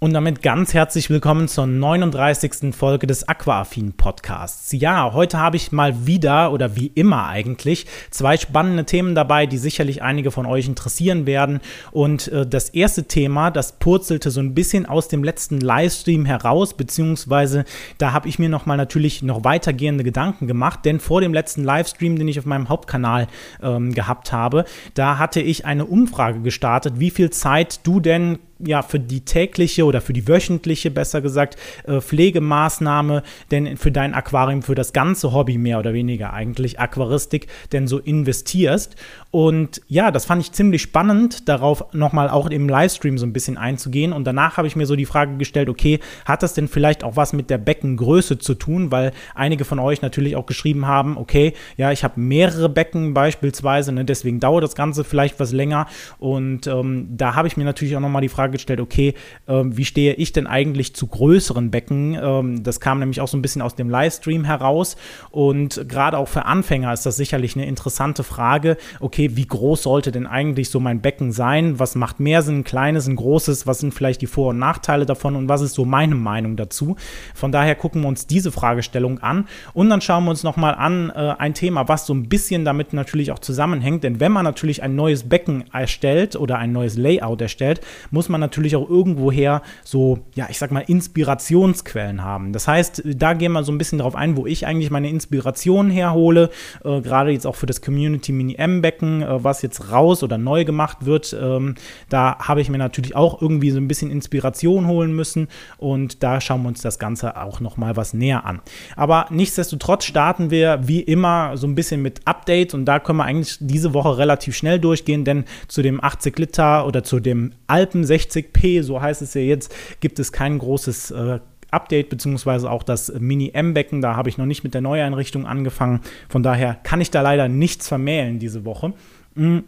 Und damit ganz herzlich willkommen zur 39. Folge des Aquaaffin Podcasts. Ja, heute habe ich mal wieder oder wie immer eigentlich zwei spannende Themen dabei, die sicherlich einige von euch interessieren werden. Und äh, das erste Thema, das purzelte so ein bisschen aus dem letzten Livestream heraus, beziehungsweise da habe ich mir nochmal natürlich noch weitergehende Gedanken gemacht, denn vor dem letzten Livestream, den ich auf meinem Hauptkanal ähm, gehabt habe, da hatte ich eine Umfrage gestartet, wie viel Zeit du denn ja, für die tägliche oder für die wöchentliche, besser gesagt, äh, Pflegemaßnahme denn für dein Aquarium, für das ganze Hobby mehr oder weniger eigentlich, Aquaristik, denn so investierst. Und ja, das fand ich ziemlich spannend, darauf nochmal auch im Livestream so ein bisschen einzugehen. Und danach habe ich mir so die Frage gestellt, okay, hat das denn vielleicht auch was mit der Beckengröße zu tun? Weil einige von euch natürlich auch geschrieben haben, okay, ja, ich habe mehrere Becken beispielsweise, ne, deswegen dauert das Ganze vielleicht was länger. Und ähm, da habe ich mir natürlich auch nochmal die Frage gestellt, okay, ähm, wie stehe ich denn eigentlich zu größeren Becken? Ähm, das kam nämlich auch so ein bisschen aus dem Livestream heraus. Und gerade auch für Anfänger ist das sicherlich eine interessante Frage. Okay, okay, wie groß sollte denn eigentlich so mein Becken sein? Was macht mehr Sinn, ein kleines, ein großes? Was sind vielleicht die Vor- und Nachteile davon? Und was ist so meine Meinung dazu? Von daher gucken wir uns diese Fragestellung an und dann schauen wir uns nochmal an äh, ein Thema, was so ein bisschen damit natürlich auch zusammenhängt. Denn wenn man natürlich ein neues Becken erstellt oder ein neues Layout erstellt, muss man natürlich auch irgendwoher so, ja, ich sag mal, Inspirationsquellen haben. Das heißt, da gehen wir so ein bisschen darauf ein, wo ich eigentlich meine Inspiration herhole, äh, gerade jetzt auch für das Community Mini M Becken gucken, äh, was jetzt raus oder neu gemacht wird. Ähm, da habe ich mir natürlich auch irgendwie so ein bisschen Inspiration holen müssen und da schauen wir uns das Ganze auch nochmal was näher an. Aber nichtsdestotrotz starten wir wie immer so ein bisschen mit Updates und da können wir eigentlich diese Woche relativ schnell durchgehen, denn zu dem 80 Liter oder zu dem Alpen 60p, so heißt es ja jetzt, gibt es kein großes äh, Update, beziehungsweise auch das Mini-M-Becken. Da habe ich noch nicht mit der Neueinrichtung angefangen. Von daher kann ich da leider nichts vermählen diese Woche. Mhm.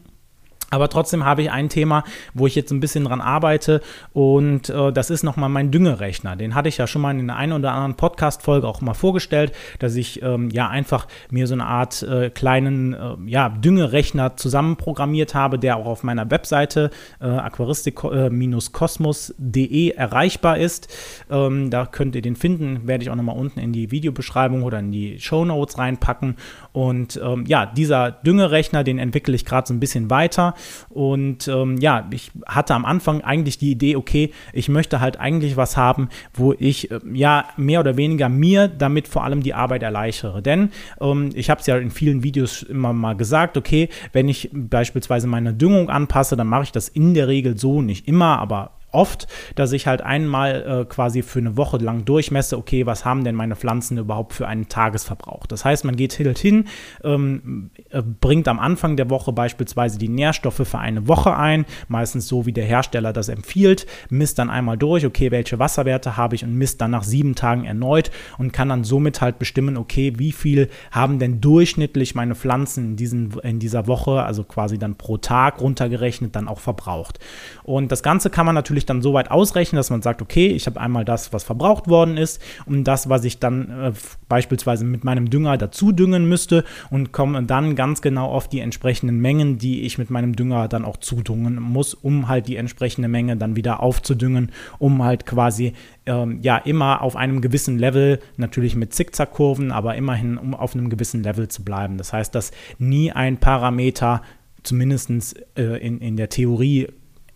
Aber trotzdem habe ich ein Thema, wo ich jetzt ein bisschen dran arbeite und äh, das ist nochmal mein Düngerechner. Den hatte ich ja schon mal in der einen oder anderen Podcast-Folge auch mal vorgestellt, dass ich ähm, ja einfach mir so eine Art äh, kleinen äh, ja, Düngerechner zusammenprogrammiert habe, der auch auf meiner Webseite äh, aquaristik-kosmos.de erreichbar ist. Ähm, da könnt ihr den finden, werde ich auch nochmal unten in die Videobeschreibung oder in die Show Notes reinpacken. Und ähm, ja, dieser Düngerechner, den entwickle ich gerade so ein bisschen weiter. Und ähm, ja, ich hatte am Anfang eigentlich die Idee, okay, ich möchte halt eigentlich was haben, wo ich äh, ja mehr oder weniger mir damit vor allem die Arbeit erleichtere. Denn ähm, ich habe es ja in vielen Videos immer mal gesagt, okay, wenn ich beispielsweise meine Düngung anpasse, dann mache ich das in der Regel so, nicht immer, aber oft, dass ich halt einmal äh, quasi für eine Woche lang durchmesse, okay, was haben denn meine Pflanzen überhaupt für einen Tagesverbrauch. Das heißt, man geht halt hin, ähm, äh, bringt am Anfang der Woche beispielsweise die Nährstoffe für eine Woche ein, meistens so wie der Hersteller das empfiehlt, misst dann einmal durch, okay, welche Wasserwerte habe ich und misst dann nach sieben Tagen erneut und kann dann somit halt bestimmen, okay, wie viel haben denn durchschnittlich meine Pflanzen in, diesen, in dieser Woche, also quasi dann pro Tag runtergerechnet, dann auch verbraucht. Und das Ganze kann man natürlich natürlich dann so weit ausrechnen, dass man sagt, okay, ich habe einmal das, was verbraucht worden ist und das, was ich dann äh, beispielsweise mit meinem Dünger dazu düngen müsste und komme dann ganz genau auf die entsprechenden Mengen, die ich mit meinem Dünger dann auch zudüngen muss, um halt die entsprechende Menge dann wieder aufzudüngen, um halt quasi ähm, ja immer auf einem gewissen Level, natürlich mit Zickzackkurven, aber immerhin um auf einem gewissen Level zu bleiben. Das heißt, dass nie ein Parameter zumindest äh, in, in der Theorie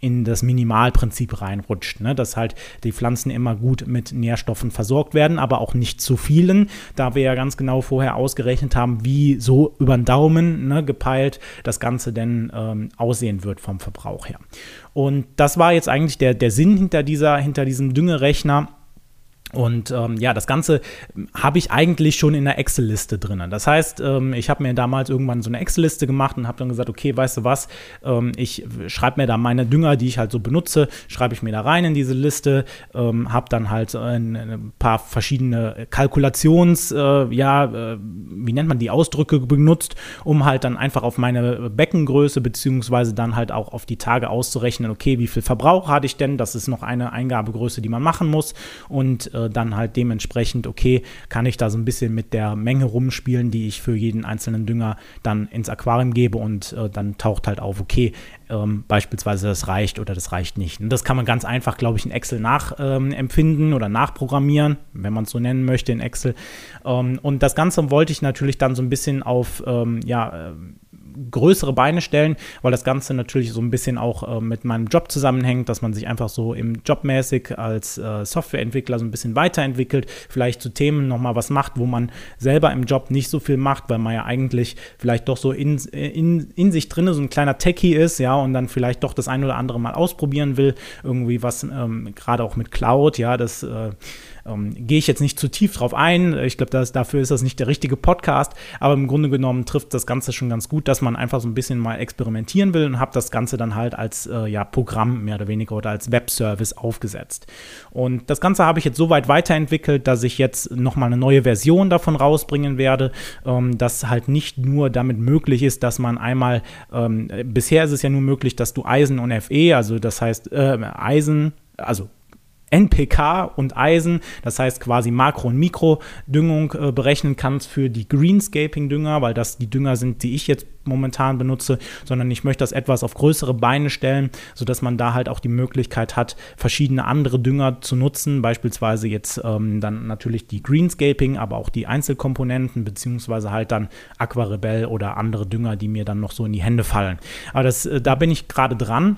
in das Minimalprinzip reinrutscht. Ne? Dass halt die Pflanzen immer gut mit Nährstoffen versorgt werden, aber auch nicht zu vielen, da wir ja ganz genau vorher ausgerechnet haben, wie so über den Daumen ne, gepeilt das Ganze denn ähm, aussehen wird vom Verbrauch her. Und das war jetzt eigentlich der, der Sinn hinter, dieser, hinter diesem Düngerechner und ähm, ja, das Ganze habe ich eigentlich schon in der Excel-Liste drin. Das heißt, ähm, ich habe mir damals irgendwann so eine Excel-Liste gemacht und habe dann gesagt, okay, weißt du was, ähm, ich schreibe mir da meine Dünger, die ich halt so benutze, schreibe ich mir da rein in diese Liste, ähm, habe dann halt ein, ein, paar verschiedene Kalkulations, äh, ja, äh, wie nennt man die Ausdrücke benutzt, um halt dann einfach auf meine Beckengröße beziehungsweise dann halt auch auf die Tage auszurechnen, okay, wie viel Verbrauch hatte ich denn? Das ist noch eine Eingabegröße, die man machen muss und äh, dann halt dementsprechend, okay, kann ich da so ein bisschen mit der Menge rumspielen, die ich für jeden einzelnen Dünger dann ins Aquarium gebe und äh, dann taucht halt auf, okay, ähm, beispielsweise das reicht oder das reicht nicht. Und das kann man ganz einfach, glaube ich, in Excel nachempfinden ähm, oder nachprogrammieren, wenn man es so nennen möchte in Excel. Ähm, und das Ganze wollte ich natürlich dann so ein bisschen auf, ähm, ja, äh, größere Beine stellen, weil das Ganze natürlich so ein bisschen auch äh, mit meinem Job zusammenhängt, dass man sich einfach so im Jobmäßig als äh, Softwareentwickler so ein bisschen weiterentwickelt, vielleicht zu Themen nochmal was macht, wo man selber im Job nicht so viel macht, weil man ja eigentlich vielleicht doch so in, in, in sich drin so ein kleiner Techie ist, ja, und dann vielleicht doch das ein oder andere mal ausprobieren will, irgendwie was, ähm, gerade auch mit Cloud, ja, das äh, ähm, Gehe ich jetzt nicht zu tief drauf ein. Ich glaube, dafür ist das nicht der richtige Podcast. Aber im Grunde genommen trifft das Ganze schon ganz gut, dass man einfach so ein bisschen mal experimentieren will und habe das Ganze dann halt als äh, ja, Programm mehr oder weniger oder als Webservice aufgesetzt. Und das Ganze habe ich jetzt so weit weiterentwickelt, dass ich jetzt nochmal eine neue Version davon rausbringen werde, ähm, dass halt nicht nur damit möglich ist, dass man einmal, ähm, bisher ist es ja nur möglich, dass du Eisen und Fe, also das heißt äh, Eisen, also NPK und Eisen, das heißt quasi Makro- und Mikrodüngung äh, berechnen kannst für die Greenscaping-Dünger, weil das die Dünger sind, die ich jetzt momentan benutze, sondern ich möchte das etwas auf größere Beine stellen, sodass man da halt auch die Möglichkeit hat, verschiedene andere Dünger zu nutzen, beispielsweise jetzt ähm, dann natürlich die Greenscaping, aber auch die Einzelkomponenten, beziehungsweise halt dann Aquarebell oder andere Dünger, die mir dann noch so in die Hände fallen. Aber das, äh, da bin ich gerade dran.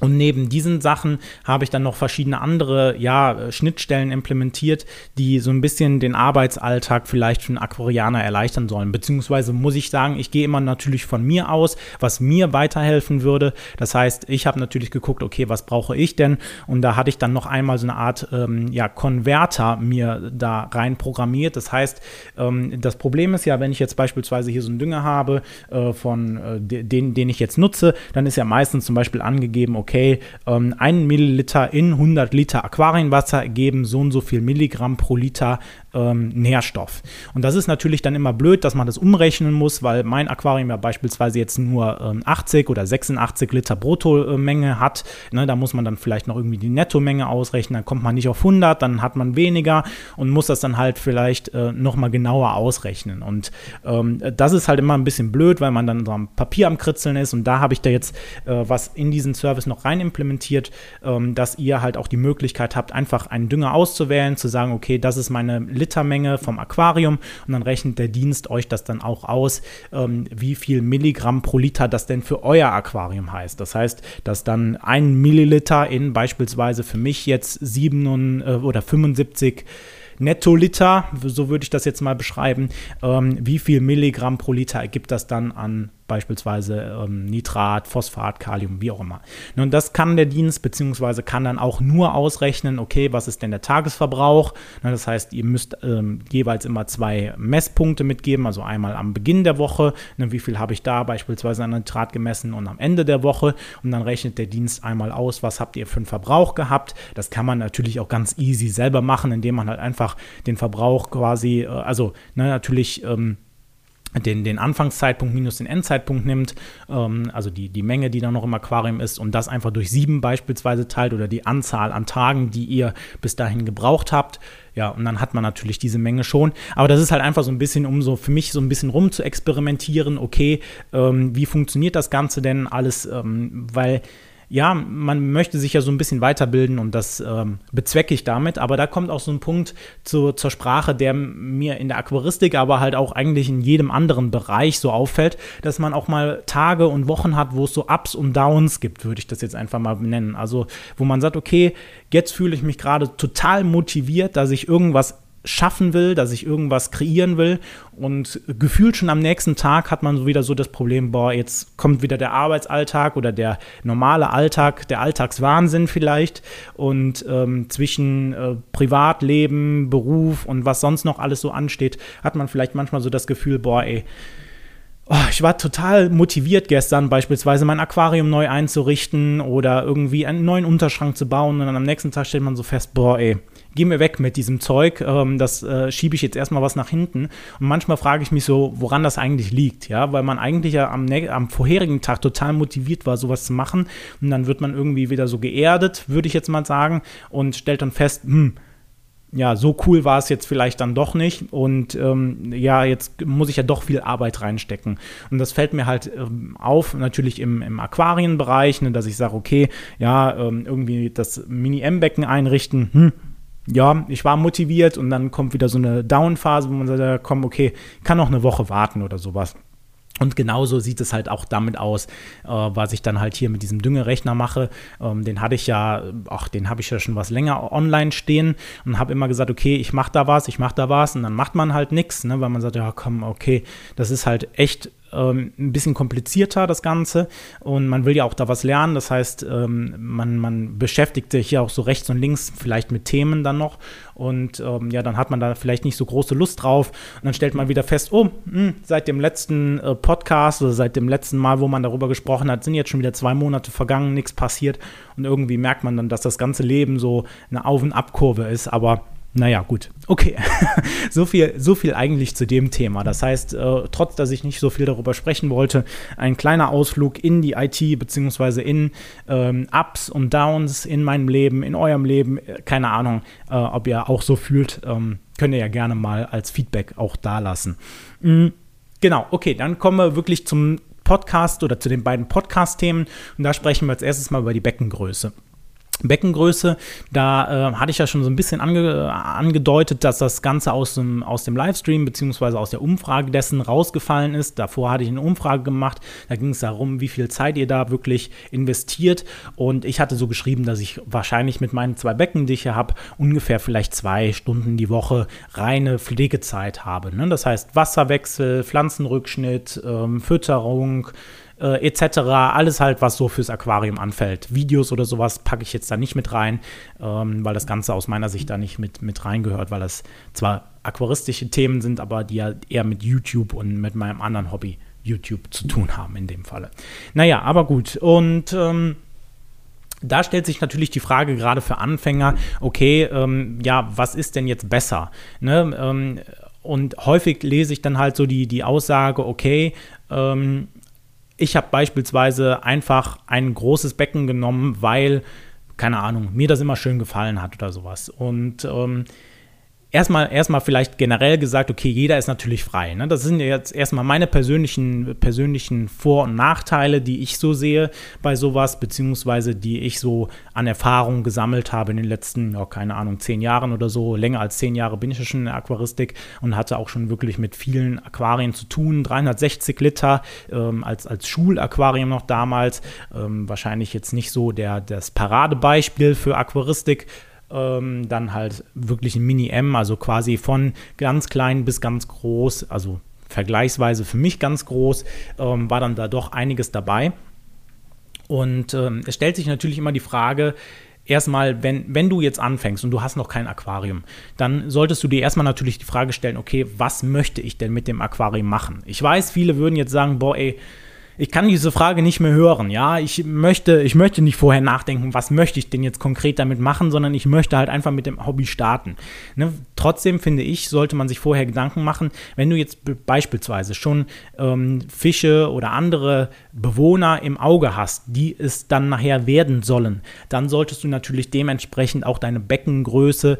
Und neben diesen Sachen habe ich dann noch verschiedene andere ja, Schnittstellen implementiert, die so ein bisschen den Arbeitsalltag vielleicht für einen Aquarianer erleichtern sollen. Beziehungsweise muss ich sagen, ich gehe immer natürlich von mir aus, was mir weiterhelfen würde. Das heißt, ich habe natürlich geguckt, okay, was brauche ich denn? Und da hatte ich dann noch einmal so eine Art ähm, ja, Konverter mir da rein programmiert. Das heißt, ähm, das Problem ist ja, wenn ich jetzt beispielsweise hier so einen Dünger habe, äh, von äh, den, den ich jetzt nutze, dann ist ja meistens zum Beispiel angegeben, okay, okay, ähm, ein Milliliter in 100 Liter Aquarienwasser geben so und so viel Milligramm pro Liter ähm, Nährstoff. Und das ist natürlich dann immer blöd, dass man das umrechnen muss, weil mein Aquarium ja beispielsweise jetzt nur ähm, 80 oder 86 Liter Bruttomenge hat. Ne, da muss man dann vielleicht noch irgendwie die Nettomenge ausrechnen, dann kommt man nicht auf 100, dann hat man weniger und muss das dann halt vielleicht äh, nochmal genauer ausrechnen. Und ähm, das ist halt immer ein bisschen blöd, weil man dann so am Papier am Kritzeln ist und da habe ich da jetzt äh, was in diesen Service noch rein implementiert, ähm, dass ihr halt auch die Möglichkeit habt, einfach einen Dünger auszuwählen, zu sagen, okay, das ist meine Litermenge vom Aquarium und dann rechnet der Dienst euch das dann auch aus, ähm, wie viel Milligramm pro Liter das denn für euer Aquarium heißt. Das heißt, dass dann ein Milliliter in beispielsweise für mich jetzt 7 äh, oder 75 Nettoliter, so würde ich das jetzt mal beschreiben, ähm, wie viel Milligramm pro Liter ergibt das dann an beispielsweise ähm, Nitrat, Phosphat, Kalium, wie auch immer. Nun, das kann der Dienst beziehungsweise kann dann auch nur ausrechnen, okay, was ist denn der Tagesverbrauch? Na, das heißt, ihr müsst ähm, jeweils immer zwei Messpunkte mitgeben, also einmal am Beginn der Woche, ne, wie viel habe ich da beispielsweise an Nitrat gemessen und am Ende der Woche und dann rechnet der Dienst einmal aus, was habt ihr für einen Verbrauch gehabt. Das kann man natürlich auch ganz easy selber machen, indem man halt einfach den Verbrauch quasi, äh, also ne, natürlich ähm, den, den Anfangszeitpunkt minus den Endzeitpunkt nimmt, ähm, also die, die Menge, die da noch im Aquarium ist, und das einfach durch sieben beispielsweise teilt oder die Anzahl an Tagen, die ihr bis dahin gebraucht habt. Ja, und dann hat man natürlich diese Menge schon. Aber das ist halt einfach so ein bisschen, um so für mich so ein bisschen rum zu experimentieren, okay, ähm, wie funktioniert das Ganze denn alles, ähm, weil ja, man möchte sich ja so ein bisschen weiterbilden und das ähm, bezwecke ich damit. Aber da kommt auch so ein Punkt zu, zur Sprache, der mir in der Aquaristik, aber halt auch eigentlich in jedem anderen Bereich so auffällt, dass man auch mal Tage und Wochen hat, wo es so Ups und Downs gibt, würde ich das jetzt einfach mal benennen. Also, wo man sagt, okay, jetzt fühle ich mich gerade total motiviert, dass ich irgendwas schaffen will, dass ich irgendwas kreieren will. Und gefühlt schon am nächsten Tag hat man so wieder so das Problem, boah, jetzt kommt wieder der Arbeitsalltag oder der normale Alltag, der Alltagswahnsinn vielleicht. Und ähm, zwischen äh, Privatleben, Beruf und was sonst noch alles so ansteht, hat man vielleicht manchmal so das Gefühl, boah, ey, oh, ich war total motiviert gestern, beispielsweise mein Aquarium neu einzurichten oder irgendwie einen neuen Unterschrank zu bauen. Und dann am nächsten Tag stellt man so fest, boah, ey, geh mir weg mit diesem Zeug, ähm, das äh, schiebe ich jetzt erstmal was nach hinten. Und manchmal frage ich mich so, woran das eigentlich liegt, ja, weil man eigentlich ja am, am vorherigen Tag total motiviert war, sowas zu machen. Und dann wird man irgendwie wieder so geerdet, würde ich jetzt mal sagen, und stellt dann fest, hm, ja, so cool war es jetzt vielleicht dann doch nicht. Und ähm, ja, jetzt muss ich ja doch viel Arbeit reinstecken. Und das fällt mir halt ähm, auf, natürlich im, im Aquarienbereich, ne, dass ich sage, okay, ja, ähm, irgendwie das Mini-M-Becken einrichten, hm, ja, ich war motiviert und dann kommt wieder so eine Down-Phase, wo man sagt, komm, okay, kann noch eine Woche warten oder sowas. Und genauso sieht es halt auch damit aus, äh, was ich dann halt hier mit diesem Düngerechner mache. Ähm, den hatte ich ja, ach, den habe ich ja schon was länger online stehen und habe immer gesagt, okay, ich mache da was, ich mache da was und dann macht man halt nichts, ne, weil man sagt, ja komm, okay, das ist halt echt ähm, ein bisschen komplizierter, das Ganze. Und man will ja auch da was lernen. Das heißt, ähm, man, man beschäftigt sich ja auch so rechts und links vielleicht mit Themen dann noch. Und ähm, ja, dann hat man da vielleicht nicht so große Lust drauf. Und dann stellt man wieder fest, oh, mh, hm, seit dem letzten äh, Podcast oder seit dem letzten Mal, wo man darüber gesprochen hat, sind jetzt schon wieder zwei Monate vergangen, nichts passiert. Und irgendwie merkt man dann, dass das ganze Leben so eine Auf- und Abkurve ist. Aber naja, gut. Okay. so, viel, so viel eigentlich zu dem Thema. Das heißt, äh, trotz dass ich nicht so viel darüber sprechen wollte, ein kleiner Ausflug in die IT, beziehungsweise in ähm, Ups und Downs in meinem Leben, in eurem Leben. Äh, keine Ahnung, äh, ob ihr auch so fühlt. Ähm, könnt ihr ja gerne mal als Feedback auch da lassen. Mhm. Genau, okay, dann kommen wir wirklich zum Podcast oder zu den beiden Podcast-Themen. Und da sprechen wir als erstes mal über die Beckengröße. Beckengröße, da äh, hatte ich ja schon so ein bisschen ange, angedeutet, dass das Ganze aus dem, aus dem Livestream beziehungsweise aus der Umfrage dessen rausgefallen ist. Davor hatte ich eine Umfrage gemacht, da ging es darum, wie viel Zeit ihr da wirklich investiert. Und ich hatte so geschrieben, dass ich wahrscheinlich mit meinen zwei Becken, die ich hier habe, ungefähr vielleicht zwei Stunden die Woche reine Pflegezeit habe. Ne? Das heißt Wasserwechsel, Pflanzenrückschnitt, ähm, Fütterung, äh, etc. Alles halt, was so fürs Aquarium anfällt. Videos oder sowas packe ich jetzt da nicht mit rein, ähm, weil das Ganze aus meiner Sicht da nicht mit, mit reingehört, weil das zwar aquaristische Themen sind, aber die ja eher mit YouTube und mit meinem anderen Hobby YouTube zu tun haben in dem Falle. Naja, aber gut. Und ähm, da stellt sich natürlich die Frage gerade für Anfänger, okay, ähm, ja, was ist denn jetzt besser? Ne? Ähm, und häufig lese ich dann halt so die, die Aussage, okay, ähm, ich habe beispielsweise einfach ein großes Becken genommen, weil, keine Ahnung, mir das immer schön gefallen hat oder sowas. Und ähm, erstmal, erstmal vielleicht generell gesagt, okay, jeder ist natürlich frei. Ne? Das sind jetzt erstmal meine persönlichen, persönlichen Vor- und Nachteile, die ich so sehe bei sowas, beziehungsweise die ich so an Erfahrung gesammelt habe in den letzten, ja, keine Ahnung, zehn Jahren oder so. Länger als zehn Jahre bin ich schon in der Aquaristik und hatte auch schon wirklich mit vielen Aquarien zu tun. 360 Liter ähm, als, als Schulaquarium noch damals. Ähm, wahrscheinlich jetzt nicht so der, das Paradebeispiel für Aquaristik ähm, dann halt wirklich ein Mini-M, also quasi von ganz klein bis ganz groß, also vergleichsweise für mich ganz groß, ähm, war dann da doch einiges dabei. Und ähm, es stellt sich natürlich immer die Frage, erstmal, wenn, wenn du jetzt anfängst und du hast noch kein Aquarium, dann solltest du dir erstmal natürlich die Frage stellen, okay, was möchte ich denn mit dem Aquarium machen? Ich weiß, viele würden jetzt sagen, boah, ey, ich kann diese Frage nicht mehr hören. Ja, ich möchte, ich möchte nicht vorher nachdenken, was möchte ich denn jetzt konkret damit machen, sondern ich möchte halt einfach mit dem Hobby starten. Ne? Trotzdem finde ich, sollte man sich vorher Gedanken machen, wenn du jetzt beispielsweise schon ähm, Fische oder andere Bewohner im Auge hast, die es dann nachher werden sollen, dann solltest du natürlich dementsprechend auch deine Beckengröße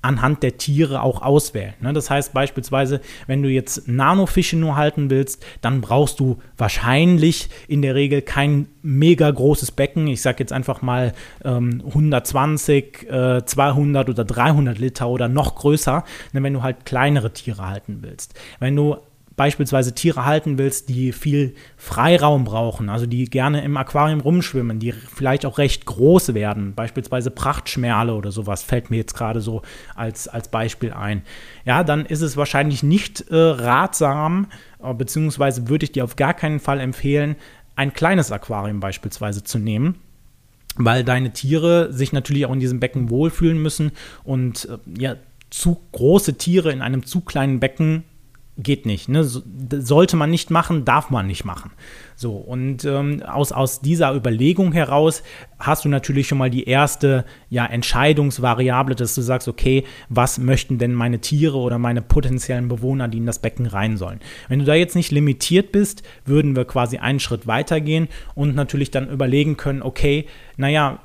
anhand der Tiere auch auswählen. Ne? Das heißt beispielsweise, wenn du jetzt Nanofische nur halten willst, dann brauchst du wahrscheinlich in der Regel kein mega großes Becken. Ich sage jetzt einfach mal ähm, 120, äh, 200 oder 300 Liter oder noch größer, ne? wenn du halt kleinere Tiere halten willst. Wenn du beispielsweise Tiere halten willst, die viel Freiraum brauchen, also die gerne im Aquarium rumschwimmen, die vielleicht auch recht groß werden, beispielsweise Prachtschmerle oder sowas, fällt mir jetzt gerade so als, als Beispiel ein. Ja, dann ist es wahrscheinlich nicht äh, ratsam, äh, beziehungsweise würde ich dir auf gar keinen Fall empfehlen, ein kleines Aquarium beispielsweise zu nehmen weil deine Tiere sich natürlich auch in diesem Becken wohlfühlen müssen und äh, ja, zu große Tiere in einem zu kleinen Becken geht nicht. Ne? sollte man nicht machen, darf man nicht machen. So, und ähm, aus, aus dieser Überlegung heraus hast du natürlich schon mal die erste ja, Entscheidungsvariable, dass du sagst, okay, was möchten denn meine Tiere oder meine potenziellen Bewohner, die in das Becken rein sollen? Wenn du da jetzt nicht limitiert bist, würden wir quasi einen Schritt weitergehen und natürlich dann überlegen können, okay, naja,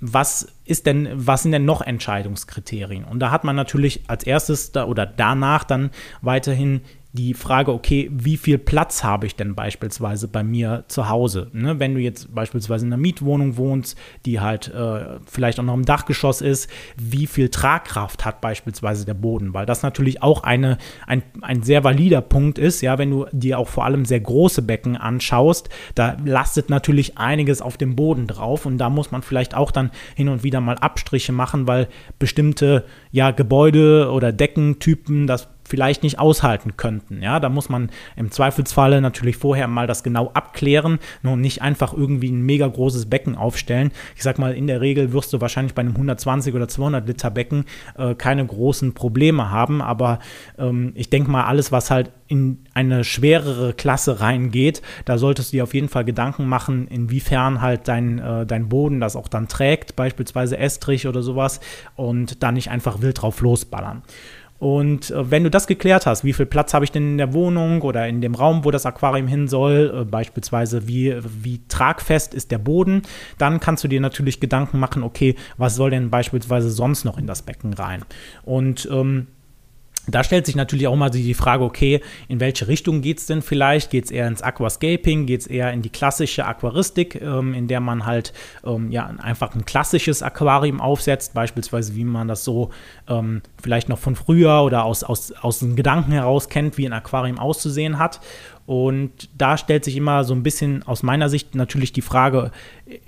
was ist denn, was sind denn noch Entscheidungskriterien? Und da hat man natürlich als erstes da, oder danach dann weiterhin die Frage, okay, wie viel Platz habe ich denn beispielsweise bei mir zu Hause? Ne? Wenn du jetzt beispielsweise in einer Mietwohnung wohnst, die halt äh, vielleicht auch noch im Dachgeschoss ist, wie viel Tragkraft hat beispielsweise der Boden? Weil das natürlich auch eine, ein, ein sehr valider Punkt ist, ja, wenn du dir auch vor allem sehr große Becken anschaust, da lastet natürlich einiges auf dem Boden drauf und da muss man vielleicht auch dann hin und wieder mal Abstriche machen, weil bestimmte ja, Gebäude oder Deckentypen das vielleicht nicht aushalten könnten. Ja, da muss man im Zweifelsfalle natürlich vorher mal das genau abklären und nicht einfach irgendwie ein mega großes Becken aufstellen. Ich sag mal, in der Regel wirst du wahrscheinlich bei einem 120 oder 200 Liter Becken äh, keine großen Probleme haben, aber ähm, ich denke mal, alles, was halt in eine schwerere Klasse reingeht, da solltest du dir auf jeden Fall Gedanken machen, inwiefern halt dein, äh, dein Boden das auch dann trägt, beispielsweise Estrich oder sowas, und da nicht einfach wild drauf losballern. Und äh, wenn du das geklärt hast, wie viel Platz habe ich denn in der Wohnung oder in dem Raum, wo das Aquarium hin soll, äh, beispielsweise wie, wie tragfest ist der Boden, dann kannst du dir natürlich Gedanken machen, okay, was soll denn beispielsweise sonst noch in das Becken rein? Und ähm, da stellt sich natürlich auch mal die Frage, okay, in welche Richtung geht es denn vielleicht? Geht es eher ins Aquascaping? Geht es eher in die klassische Aquaristik, ähm, in der man halt ähm, ja, einfach ein klassisches Aquarium aufsetzt, beispielsweise wie man das so ähm, vielleicht noch von früher oder aus, aus, aus den Gedanken heraus kennt, wie ein Aquarium auszusehen hat. Und da stellt sich immer so ein bisschen aus meiner Sicht natürlich die Frage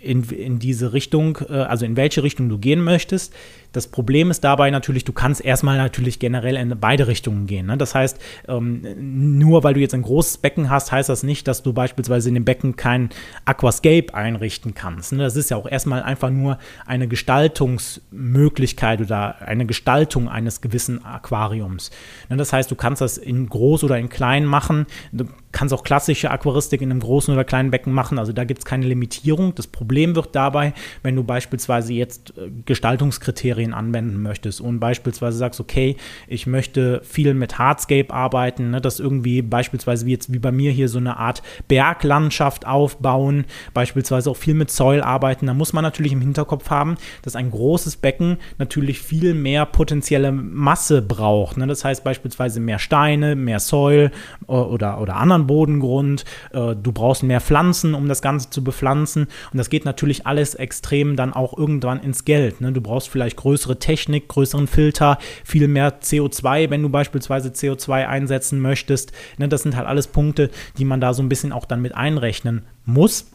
in, in diese Richtung, äh, also in welche Richtung du gehen möchtest. Das Problem ist dabei natürlich, du kannst erstmal natürlich generell in beide Richtungen gehen. Ne? Das heißt, ähm, nur weil du jetzt ein großes Becken hast, heißt das nicht, dass du beispielsweise in dem Becken kein Aquascape einrichten kannst. Ne? Das ist ja auch erstmal einfach nur eine Gestaltungsmöglichkeit oder eine Gestaltung eines gewissen Aquariums. Ne? Das heißt, du kannst das in groß oder in klein machen. Kannst auch klassische Aquaristik in einem großen oder kleinen Becken machen. Also da gibt es keine Limitierung. Das Problem wird dabei, wenn du beispielsweise jetzt äh, Gestaltungskriterien anwenden möchtest und beispielsweise sagst, okay, ich möchte viel mit Hardscape arbeiten, ne, das irgendwie beispielsweise wie jetzt wie bei mir hier so eine Art Berglandschaft aufbauen, beispielsweise auch viel mit Soil arbeiten, da muss man natürlich im Hinterkopf haben, dass ein großes Becken natürlich viel mehr potenzielle Masse braucht. Ne? Das heißt beispielsweise mehr Steine, mehr Soil oder, oder anderen Bodengrund, äh, du brauchst mehr Pflanzen, um das Ganze zu bepflanzen und das geht natürlich alles extrem dann auch irgendwann ins Geld. Ne? Du brauchst vielleicht größere Technik, größeren Filter, viel mehr CO2, wenn du beispielsweise CO2 einsetzen möchtest. Ne? Das sind halt alles Punkte, die man da so ein bisschen auch dann mit einrechnen muss.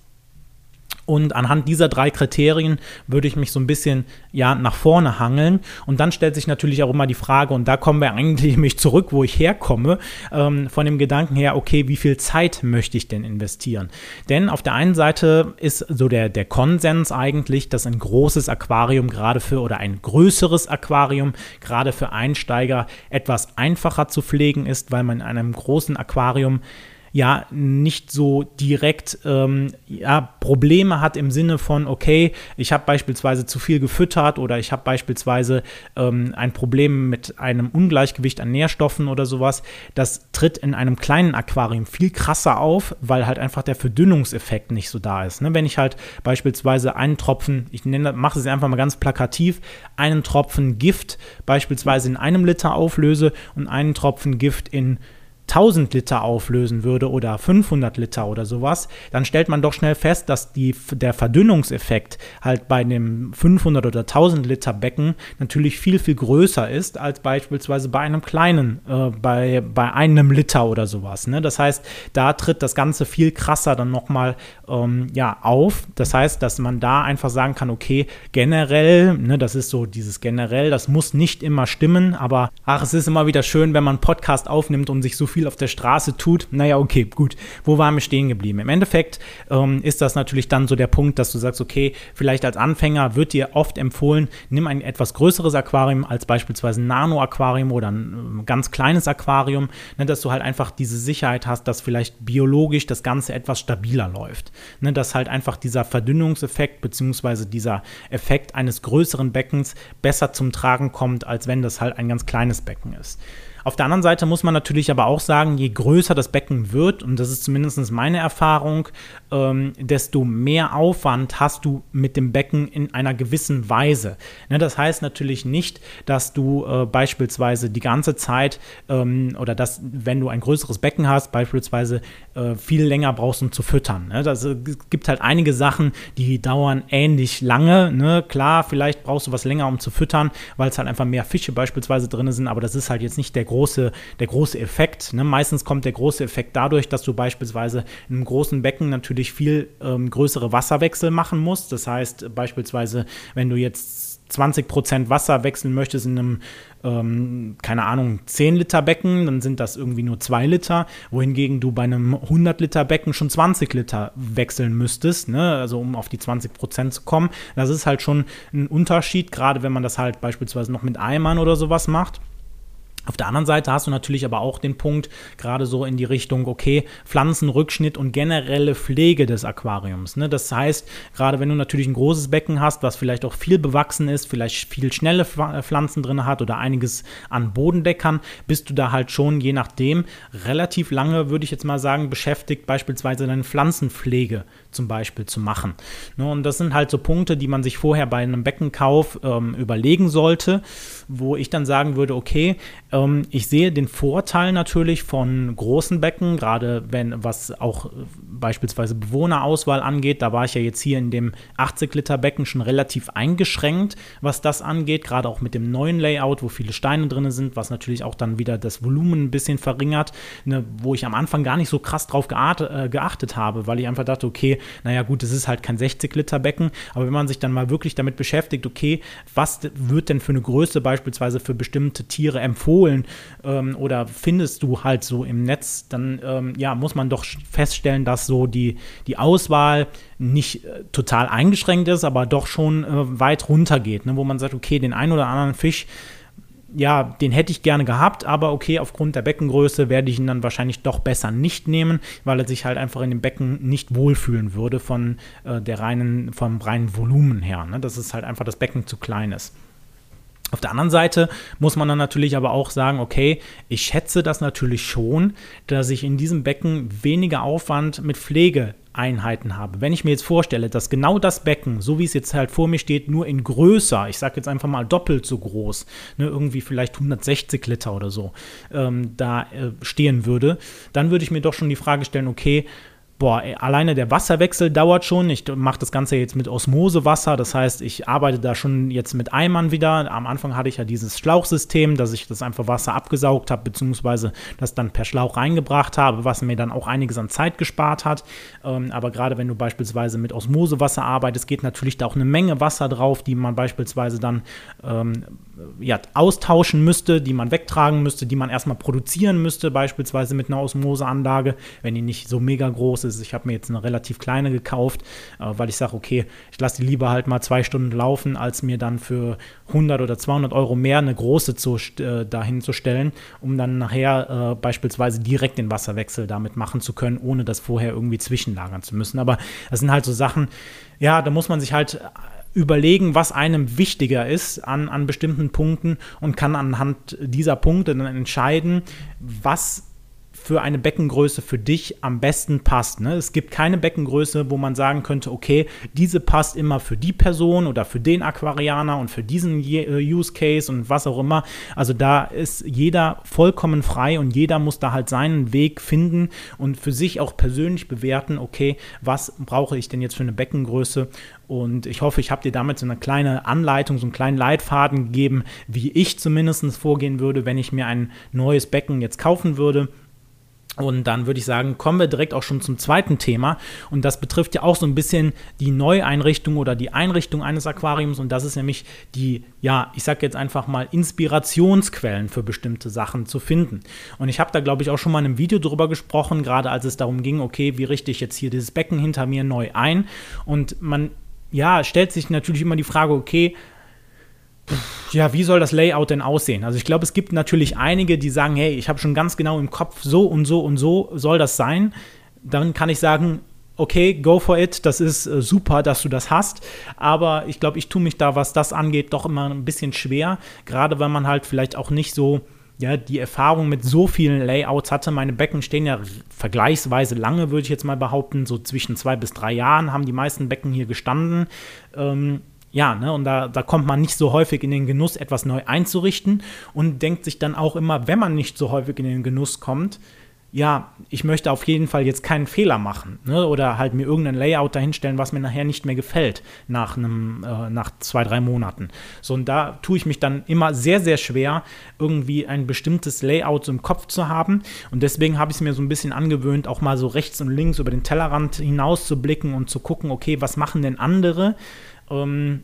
Und anhand dieser drei Kriterien würde ich mich so ein bisschen ja nach vorne hangeln. Und dann stellt sich natürlich auch immer die Frage, und da kommen wir eigentlich mich zurück, wo ich herkomme, ähm, von dem Gedanken her, okay, wie viel Zeit möchte ich denn investieren? Denn auf der einen Seite ist so der, der Konsens eigentlich, dass ein großes Aquarium gerade für oder ein größeres Aquarium gerade für Einsteiger etwas einfacher zu pflegen ist, weil man in einem großen Aquarium ja nicht so direkt ähm, ja, Probleme hat im Sinne von, okay, ich habe beispielsweise zu viel gefüttert oder ich habe beispielsweise ähm, ein Problem mit einem Ungleichgewicht an Nährstoffen oder sowas. Das tritt in einem kleinen Aquarium viel krasser auf, weil halt einfach der Verdünnungseffekt nicht so da ist. Ne? Wenn ich halt beispielsweise einen Tropfen, ich mache es einfach mal ganz plakativ, einen Tropfen Gift beispielsweise in einem Liter auflöse und einen Tropfen Gift in 1000 Liter auflösen würde oder 500 Liter oder sowas, dann stellt man doch schnell fest, dass die, der Verdünnungseffekt halt bei einem 500 oder 1000 Liter Becken natürlich viel, viel größer ist als beispielsweise bei einem kleinen, äh, bei, bei einem Liter oder sowas. Ne? Das heißt, da tritt das Ganze viel krasser dann nochmal ähm, ja, auf. Das heißt, dass man da einfach sagen kann, okay, generell, ne, das ist so dieses generell, das muss nicht immer stimmen, aber ach, es ist immer wieder schön, wenn man einen Podcast aufnimmt und sich so viel viel auf der Straße tut, naja, okay, gut, wo waren wir stehen geblieben? Im Endeffekt ähm, ist das natürlich dann so der Punkt, dass du sagst, okay, vielleicht als Anfänger wird dir oft empfohlen, nimm ein etwas größeres Aquarium als beispielsweise ein Nano-Aquarium oder ein äh, ganz kleines Aquarium, ne, dass du halt einfach diese Sicherheit hast, dass vielleicht biologisch das Ganze etwas stabiler läuft. Ne, dass halt einfach dieser Verdünnungseffekt bzw. dieser Effekt eines größeren Beckens besser zum Tragen kommt, als wenn das halt ein ganz kleines Becken ist. Auf der anderen Seite muss man natürlich aber auch sagen, je größer das Becken wird, und das ist zumindest meine Erfahrung, ähm, desto mehr Aufwand hast du mit dem Becken in einer gewissen Weise. Ne, das heißt natürlich nicht, dass du äh, beispielsweise die ganze Zeit ähm, oder dass, wenn du ein größeres Becken hast, beispielsweise äh, viel länger brauchst, um zu füttern. Ne? Das, äh, es gibt halt einige Sachen, die dauern ähnlich lange. Ne? Klar, vielleicht brauchst du was länger, um zu füttern, weil es halt einfach mehr Fische beispielsweise drin sind, aber das ist halt jetzt nicht der große, der große Effekt. Ne? Meistens kommt der große Effekt dadurch, dass du beispielsweise in einem großen Becken natürlich natürlich viel ähm, größere Wasserwechsel machen musst. Das heißt beispielsweise, wenn du jetzt 20 Prozent Wasser wechseln möchtest in einem, ähm, keine Ahnung, 10 Liter Becken, dann sind das irgendwie nur 2 Liter, wohingegen du bei einem 100 Liter Becken schon 20 Liter wechseln müsstest, ne? also um auf die 20 Prozent zu kommen. Das ist halt schon ein Unterschied, gerade wenn man das halt beispielsweise noch mit Eimern oder sowas macht. Auf der anderen Seite hast du natürlich aber auch den Punkt, gerade so in die Richtung, okay, Pflanzenrückschnitt und generelle Pflege des Aquariums. Ne? Das heißt, gerade wenn du natürlich ein großes Becken hast, was vielleicht auch viel bewachsen ist, vielleicht viel schnelle äh, Pflanzen drin hat oder einiges an Bodendeckern, bist du da halt schon, je nachdem, relativ lange, würde ich jetzt mal sagen, beschäftigt, beispielsweise deine Pflanzenpflege zum Beispiel zu machen. Ne? Und das sind halt so Punkte, die man sich vorher bei einem Beckenkauf ähm, überlegen sollte, wo ich dann sagen würde, okay, ähm, ich sehe den Vorteil natürlich von großen Becken, gerade wenn was auch beispielsweise Bewohnerauswahl angeht. Da war ich ja jetzt hier in dem 80 Liter Becken schon relativ eingeschränkt, was das angeht, gerade auch mit dem neuen Layout, wo viele Steine drin sind, was natürlich auch dann wieder das Volumen ein bisschen verringert, ne, wo ich am Anfang gar nicht so krass drauf äh, geachtet habe, weil ich einfach dachte, okay, naja gut, es ist halt kein 60 Liter Becken, aber wenn man sich dann mal wirklich damit beschäftigt, okay, was wird denn für eine Größe beispielsweise für bestimmte Tiere empfohlen ähm, oder findest du halt so im Netz, dann ähm, ja, muss man doch feststellen, dass so die, die Auswahl nicht äh, total eingeschränkt ist, aber doch schon äh, weit runter geht, ne? wo man sagt, okay, den einen oder anderen Fisch ja, den hätte ich gerne gehabt, aber okay, aufgrund der Beckengröße werde ich ihn dann wahrscheinlich doch besser nicht nehmen, weil er sich halt einfach in dem Becken nicht wohlfühlen würde von äh, der reinen, vom reinen Volumen her. Ne? Dass es halt einfach das Becken zu klein ist. Auf der anderen Seite muss man dann natürlich aber auch sagen, okay, ich schätze das natürlich schon, dass ich in diesem Becken weniger Aufwand mit Pflegeeinheiten habe. Wenn ich mir jetzt vorstelle, dass genau das Becken, so wie es jetzt halt vor mir steht, nur in größer, ich sage jetzt einfach mal doppelt so groß, ne, irgendwie vielleicht 160 Liter oder so, ähm, da äh, stehen würde, dann würde ich mir doch schon die Frage stellen, okay, boah, alleine der Wasserwechsel dauert schon. Ich mache das Ganze jetzt mit Osmosewasser, das heißt, ich arbeite da schon jetzt mit Eimern wieder. Am Anfang hatte ich ja dieses Schlauchsystem, dass ich das einfach Wasser abgesaugt habe, beziehungsweise das dann per Schlauch reingebracht habe, was mir dann auch einiges an Zeit gespart hat. Ähm, aber gerade wenn du beispielsweise mit Osmosewasser arbeitest, geht natürlich da auch eine Menge Wasser drauf, die man beispielsweise dann ähm, ja, austauschen müsste, die man wegtragen müsste, die man erstmal produzieren müsste, beispielsweise mit einer Osmoseanlage, wenn die nicht so mega groß ist. Ich habe mir jetzt eine relativ kleine gekauft, äh, weil ich sage, okay, ich lasse die lieber halt mal zwei Stunden laufen, als mir dann für 100 oder 200 Euro mehr eine große zu, äh, dahin zu stellen, um dann nachher äh, beispielsweise direkt den Wasserwechsel damit machen zu können, ohne das vorher irgendwie zwischenlagern zu müssen. Aber das sind halt so Sachen, ja, da muss man sich halt überlegen, was einem wichtiger ist an, an bestimmten Punkten und kann anhand dieser Punkte dann entscheiden, was für eine Beckengröße für dich am besten passt. Ne? Es gibt keine Beckengröße, wo man sagen könnte, okay, diese passt immer für die Person oder für den Aquarianer und für diesen äh, Use Case und was auch immer. Also da ist jeder vollkommen frei und jeder muss da halt seinen Weg finden und für sich auch persönlich bewerten, okay, was brauche ich denn jetzt für eine Beckengröße und ich hoffe, ich habe dir damit so eine kleine Anleitung, so einen kleinen Leitfaden gegeben, wie ich zumindest vorgehen würde, wenn ich mir ein neues Becken jetzt kaufen würde. Und dann würde ich sagen, kommen wir direkt auch schon zum zweiten Thema. Und das betrifft ja auch so ein bisschen die Neueinrichtung oder die Einrichtung eines Aquariums. Und das ist nämlich die, ja, ich sage jetzt einfach mal, Inspirationsquellen für bestimmte Sachen zu finden. Und ich habe da, glaube ich, auch schon mal in einem Video drüber gesprochen, gerade als es darum ging, okay, wie richte ich jetzt hier dieses Becken hinter mir neu ein. Und man, ja, stellt sich natürlich immer die Frage, okay, ja, wie soll das Layout denn aussehen? Also ich glaube, es gibt natürlich einige, die sagen, hey, ich habe schon ganz genau im Kopf, so und so und so soll das sein. Dann kann ich sagen, okay, go for it, das ist äh, super, dass du das hast. Aber ich glaube, ich tue mich da, was das angeht, doch immer ein bisschen schwer. Gerade wenn man halt vielleicht auch nicht so ja die Erfahrung mit so vielen Layouts hatte. Meine Becken stehen ja vergleichsweise lange, würde ich jetzt mal behaupten. So zwischen zwei bis drei Jahren haben die meisten Becken hier gestanden. Ähm, ja, ne, und da, da kommt man nicht so häufig in den Genuss, etwas neu einzurichten und denkt sich dann auch immer, wenn man nicht so häufig in den Genuss kommt, ja, ich möchte auf jeden Fall jetzt keinen Fehler machen ne? oder halt mir irgendein Layout dahinstellen, was mir nachher nicht mehr gefällt nach einem, äh, nach zwei, drei Monaten. So, und da tue ich mich dann immer sehr, sehr schwer, irgendwie ein bestimmtes Layout so im Kopf zu haben. Und deswegen habe ich es mir so ein bisschen angewöhnt, auch mal so rechts und links über den Tellerrand hinaus zu blicken und zu gucken, okay, was machen denn andere? Ähm,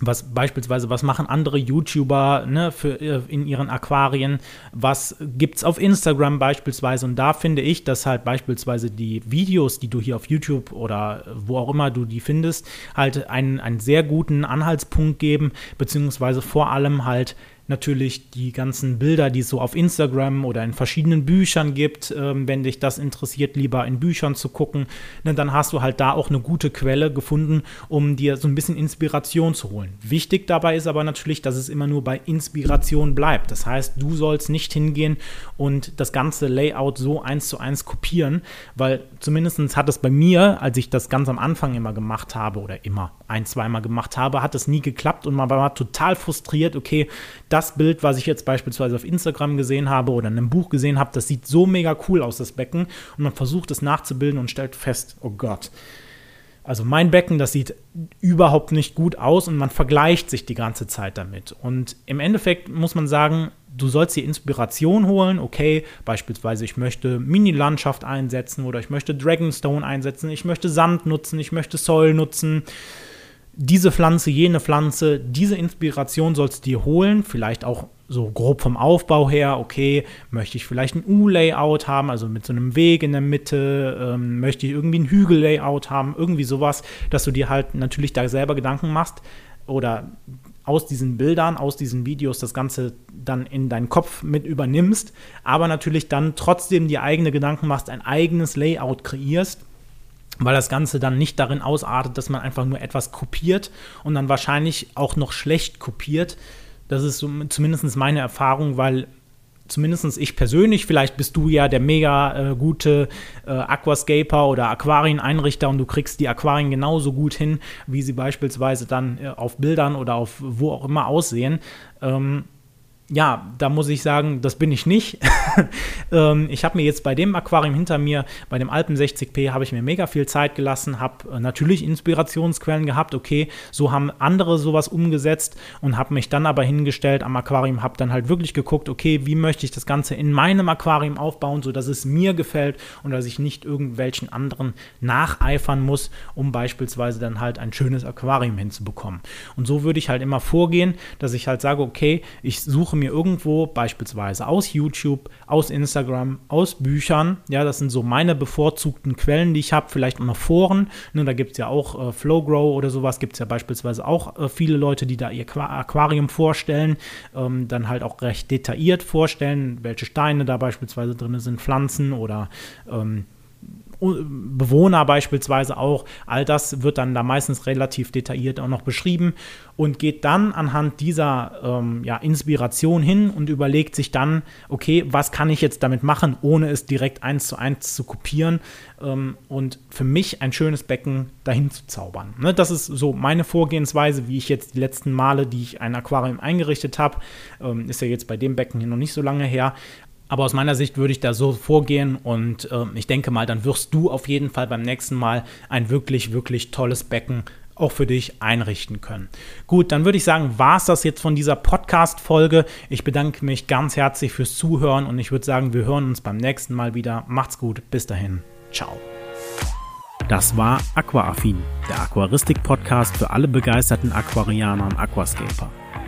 was beispielsweise, was machen andere YouTuber ne, für, äh, in ihren Aquarien, was gibt es auf Instagram beispielsweise? Und da finde ich, dass halt beispielsweise die Videos, die du hier auf YouTube oder wo auch immer du die findest, halt einen, einen sehr guten Anhaltspunkt geben, beziehungsweise vor allem halt natürlich die ganzen Bilder, die es so auf Instagram oder in verschiedenen Büchern gibt, ähm, wenn dich das interessiert, lieber in Büchern zu gucken, ne, dann hast du halt da auch eine gute Quelle gefunden, um dir so ein bisschen Inspiration zu holen. Wichtig dabei ist aber natürlich, dass es immer nur bei Inspiration bleibt. Das heißt, du sollst nicht hingehen und das ganze Layout so eins zu eins kopieren, weil zumindest hat es bei mir, als ich das ganz am Anfang immer gemacht habe oder immer ein, zweimal gemacht habe, hat es nie geklappt und man war total frustriert, okay, das Bild, was ich jetzt beispielsweise auf Instagram gesehen habe oder in einem Buch gesehen habe, das sieht so mega cool aus, das Becken. Und man versucht es nachzubilden und stellt fest, oh Gott. Also mein Becken, das sieht überhaupt nicht gut aus und man vergleicht sich die ganze Zeit damit. Und im Endeffekt muss man sagen, du sollst dir Inspiration holen. Okay, beispielsweise ich möchte Mini-Landschaft einsetzen oder ich möchte Dragonstone einsetzen, ich möchte Sand nutzen, ich möchte Soil nutzen diese Pflanze, jene Pflanze, diese Inspiration sollst du dir holen, vielleicht auch so grob vom Aufbau her, okay, möchte ich vielleicht ein U-Layout haben, also mit so einem Weg in der Mitte, ähm, möchte ich irgendwie ein Hügel-Layout haben, irgendwie sowas, dass du dir halt natürlich da selber Gedanken machst oder aus diesen Bildern, aus diesen Videos das Ganze dann in deinen Kopf mit übernimmst, aber natürlich dann trotzdem dir eigene Gedanken machst, ein eigenes Layout kreierst weil das Ganze dann nicht darin ausartet, dass man einfach nur etwas kopiert und dann wahrscheinlich auch noch schlecht kopiert. Das ist so zumindest meine Erfahrung, weil zumindest ich persönlich, vielleicht bist du ja der mega äh, gute äh, Aquascaper oder Aquarieneinrichter und du kriegst die Aquarien genauso gut hin, wie sie beispielsweise dann äh, auf Bildern oder auf wo auch immer aussehen. Ähm, ja, da muss ich sagen, das bin ich nicht. ähm, ich habe mir jetzt bei dem Aquarium hinter mir, bei dem Alpen 60p, habe ich mir mega viel Zeit gelassen, habe äh, natürlich Inspirationsquellen gehabt. Okay, so haben andere sowas umgesetzt und habe mich dann aber hingestellt am Aquarium, habe dann halt wirklich geguckt, okay, wie möchte ich das Ganze in meinem Aquarium aufbauen, sodass es mir gefällt und dass ich nicht irgendwelchen anderen nacheifern muss, um beispielsweise dann halt ein schönes Aquarium hinzubekommen. Und so würde ich halt immer vorgehen, dass ich halt sage, okay, ich suche suche mir irgendwo beispielsweise aus YouTube, aus Instagram, aus Büchern, ja, das sind so meine bevorzugten Quellen, die ich habe, vielleicht auch noch Foren, ne, da gibt es ja auch äh, Flowgrow oder sowas, gibt es ja beispielsweise auch äh, viele Leute, die da ihr Aquarium vorstellen, ähm, dann halt auch recht detailliert vorstellen, welche Steine da beispielsweise drin sind, Pflanzen oder ähm, Bewohner beispielsweise auch. All das wird dann da meistens relativ detailliert auch noch beschrieben und geht dann anhand dieser ähm, ja, Inspiration hin und überlegt sich dann, okay, was kann ich jetzt damit machen, ohne es direkt eins zu eins zu kopieren ähm, und für mich ein schönes Becken dahin zu zaubern. Ne, das ist so meine Vorgehensweise, wie ich jetzt die letzten Male, die ich ein Aquarium eingerichtet habe, ähm, ist ja jetzt bei dem Becken hier noch nicht so lange her, aber aus meiner Sicht würde ich da so vorgehen und äh, ich denke mal, dann wirst du auf jeden Fall beim nächsten Mal ein wirklich, wirklich tolles Becken auch für dich einrichten können. Gut, dann würde ich sagen, war es das jetzt von dieser Podcast-Folge. Ich bedanke mich ganz herzlich fürs Zuhören und ich würde sagen, wir hören uns beim nächsten Mal wieder. Macht's gut, bis dahin. Ciao. Das war Aquaaffin, der Aquaristik-Podcast für alle begeisterten Aquarianer und Aquascaper.